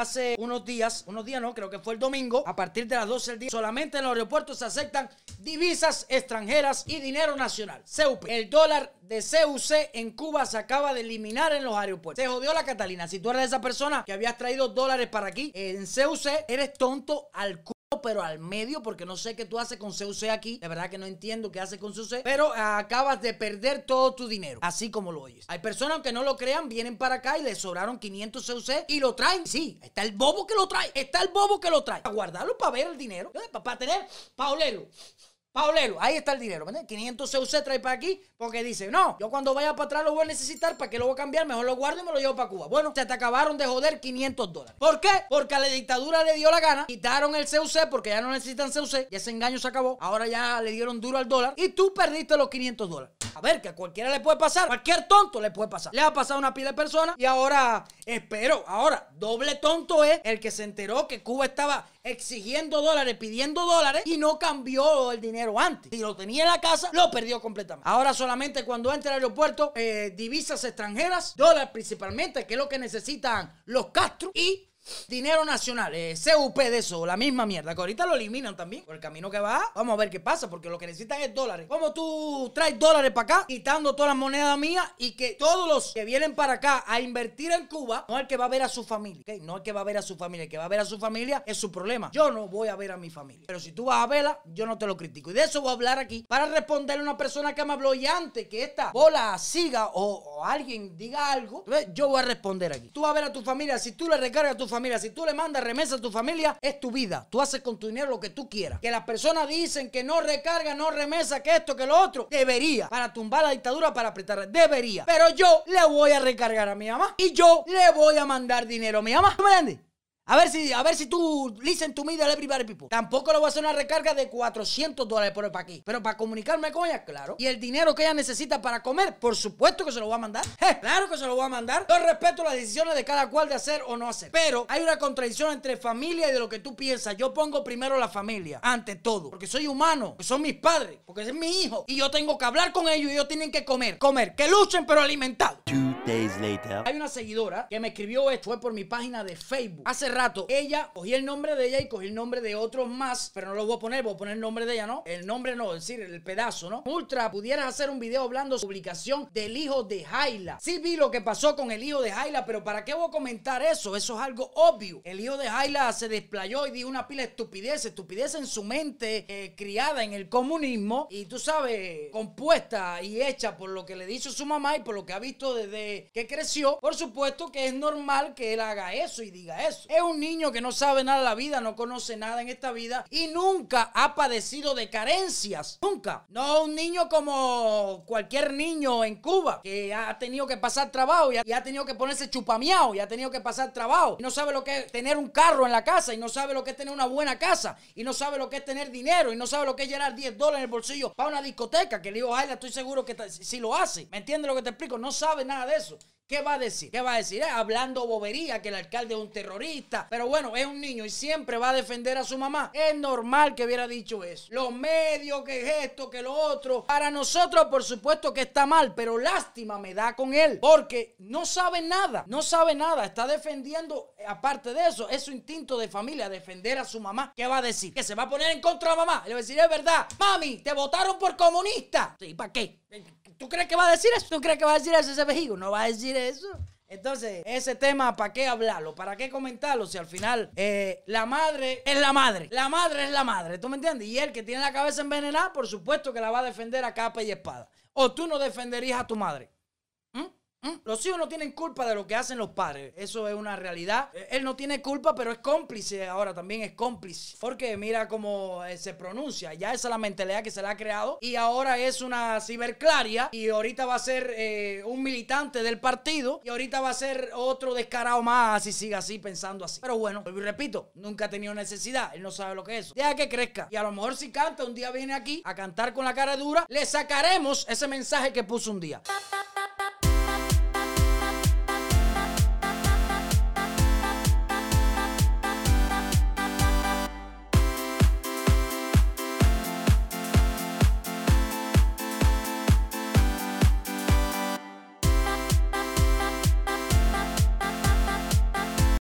hace unos días, unos días no, creo que fue el domingo, a partir de las 12 del día, solamente en los aeropuertos se aceptan divisas extranjeras y dinero nacional. CUP. El dólar de CUC en Cuba se acaba de eliminar en los aeropuertos. Se jodió la Catalina. Si tú eres esa persona que habías traído dólares para aquí, en CUC eres tonto al culo pero al medio, porque no sé qué tú haces con CUC aquí. De verdad que no entiendo qué haces con CUC. Pero acabas de perder todo tu dinero, así como lo oyes. Hay personas que no lo crean, vienen para acá y les sobraron 500 CUC y lo traen. Sí, está el bobo que lo trae. Está el bobo que lo trae. A guardarlo para ver el dinero, para, para tener, para olerlo. Paulelo, ahí está el dinero, ¿verdad? 500 CUC trae para aquí porque dice, no, yo cuando vaya para atrás lo voy a necesitar, ¿para qué lo voy a cambiar? Mejor lo guardo y me lo llevo para Cuba. Bueno, se te acabaron de joder 500 dólares. ¿Por qué? Porque a la dictadura le dio la gana, quitaron el CUC porque ya no necesitan CUC, y ese engaño se acabó, ahora ya le dieron duro al dólar y tú perdiste los 500 dólares. A ver, que a cualquiera le puede pasar, cualquier tonto le puede pasar. Le ha pasado una pila de personas y ahora, espero, ahora, doble tonto es el que se enteró que Cuba estaba exigiendo dólares, pidiendo dólares y no cambió el dinero antes. Si lo tenía en la casa, lo perdió completamente. Ahora solamente cuando entre al aeropuerto, eh, divisas extranjeras, dólares principalmente, que es lo que necesitan los Castro y Dinero nacional, eh, CUP de eso, la misma mierda, que ahorita lo eliminan también. Por el camino que va, vamos a ver qué pasa, porque lo que necesitan es dólares. Como tú traes dólares para acá, quitando todas las monedas mías y que todos los que vienen para acá a invertir en Cuba, no el que va a ver a su familia, no el que va a ver a su familia, el que va a ver a su familia es su problema. Yo no voy a ver a mi familia. Pero si tú vas a verla, yo no te lo critico. Y de eso voy a hablar aquí para responderle a una persona que me habló y antes que esta bola siga o, o alguien diga algo, yo voy a responder aquí. Tú vas a ver a tu familia, si tú le recargas a tu familia, si tú le mandas remesa a tu familia, es tu vida. Tú haces con tu dinero lo que tú quieras. Que las personas dicen que no recarga, no remesa, que esto, que lo otro, debería. Para tumbar la dictadura, para apretar, debería. Pero yo le voy a recargar a mi mamá y yo le voy a mandar dinero a mi mamá. ¿Tú me entiendes? A ver si, a ver si tú listen to me de everybody people. Tampoco le voy a hacer una recarga de 400 dólares por para aquí. Pero para comunicarme con ella, claro. Y el dinero que ella necesita para comer, por supuesto que se lo voy a mandar. claro que se lo voy a mandar. Yo respeto las decisiones de cada cual de hacer o no hacer. Pero hay una contradicción entre familia y de lo que tú piensas. Yo pongo primero la familia, ante todo. Porque soy humano, porque son mis padres, porque es mi hijo. Y yo tengo que hablar con ellos y ellos tienen que comer. Comer. Que luchen pero alimentados. Days later. Hay una seguidora que me escribió esto, fue por mi página de Facebook. Hace rato, ella, cogí el nombre de ella y cogí el nombre de otros más, pero no lo voy a poner, voy a poner el nombre de ella, ¿no? El nombre no, es decir, el pedazo, ¿no? Ultra, pudieras hacer un video hablando de publicación del hijo de Jaila. Sí vi lo que pasó con el hijo de Jaila, pero ¿para qué voy a comentar eso? Eso es algo obvio. El hijo de Jaila se desplayó y dijo una pila de estupidez, estupidez en su mente, eh, criada en el comunismo y tú sabes, compuesta y hecha por lo que le dijo su mamá y por lo que ha visto desde que creció. Por supuesto que es normal que él haga eso y diga eso. Es un niño que no sabe nada de la vida, no conoce nada en esta vida y nunca ha padecido de carencias. Nunca. No un niño como cualquier niño en Cuba que ha tenido que pasar trabajo y ha, tenido que ponerse chupamiao y ha tenido que pasar trabajo y no sabe lo que es tener un carro en la casa y no sabe lo que es tener una buena casa y no sabe lo que es tener dinero y no sabe lo que es llenar 10 dólares en el bolsillo para una discoteca que le digo, ay, estoy seguro que si lo hace. ¿Me entiendes lo que te explico? No sabe nada de eso. ¿Qué va a decir? ¿Qué va a decir? Eh, hablando bobería, que el alcalde es un terrorista. Pero bueno, es un niño y siempre va a defender a su mamá. Es normal que hubiera dicho eso. Los medios, que es esto, que lo otro. Para nosotros, por supuesto que está mal, pero lástima me da con él. Porque no sabe nada. No sabe nada. Está defendiendo, aparte de eso, es su instinto de familia, defender a su mamá. ¿Qué va a decir? Que se va a poner en contra de la mamá. Le va a decir, es verdad. Mami, te votaron por comunista. Sí, ¿para qué? ¿Tú crees que va a decir eso? ¿Tú crees que va a decir eso ese vejigo? No va a decir eso. Entonces, ese tema, ¿para qué hablarlo? ¿Para qué comentarlo? Si al final eh, la madre es la madre. La madre es la madre, ¿tú me entiendes? Y él que tiene la cabeza envenenada, por supuesto que la va a defender a capa y espada. O tú no defenderías a tu madre. ¿Mm? Los hijos no tienen culpa de lo que hacen los padres. Eso es una realidad. Eh, Él no tiene culpa, pero es cómplice ahora también es cómplice. Porque mira cómo eh, se pronuncia. Ya esa es la mentalidad que se le ha creado. Y ahora es una ciberclaria. Y ahorita va a ser eh, un militante del partido. Y ahorita va a ser otro descarado más si sigue así pensando así. Pero bueno, repito, nunca ha tenido necesidad. Él no sabe lo que es eso. Deja que crezca. Y a lo mejor si canta, un día viene aquí a cantar con la cara dura, le sacaremos ese mensaje que puso un día.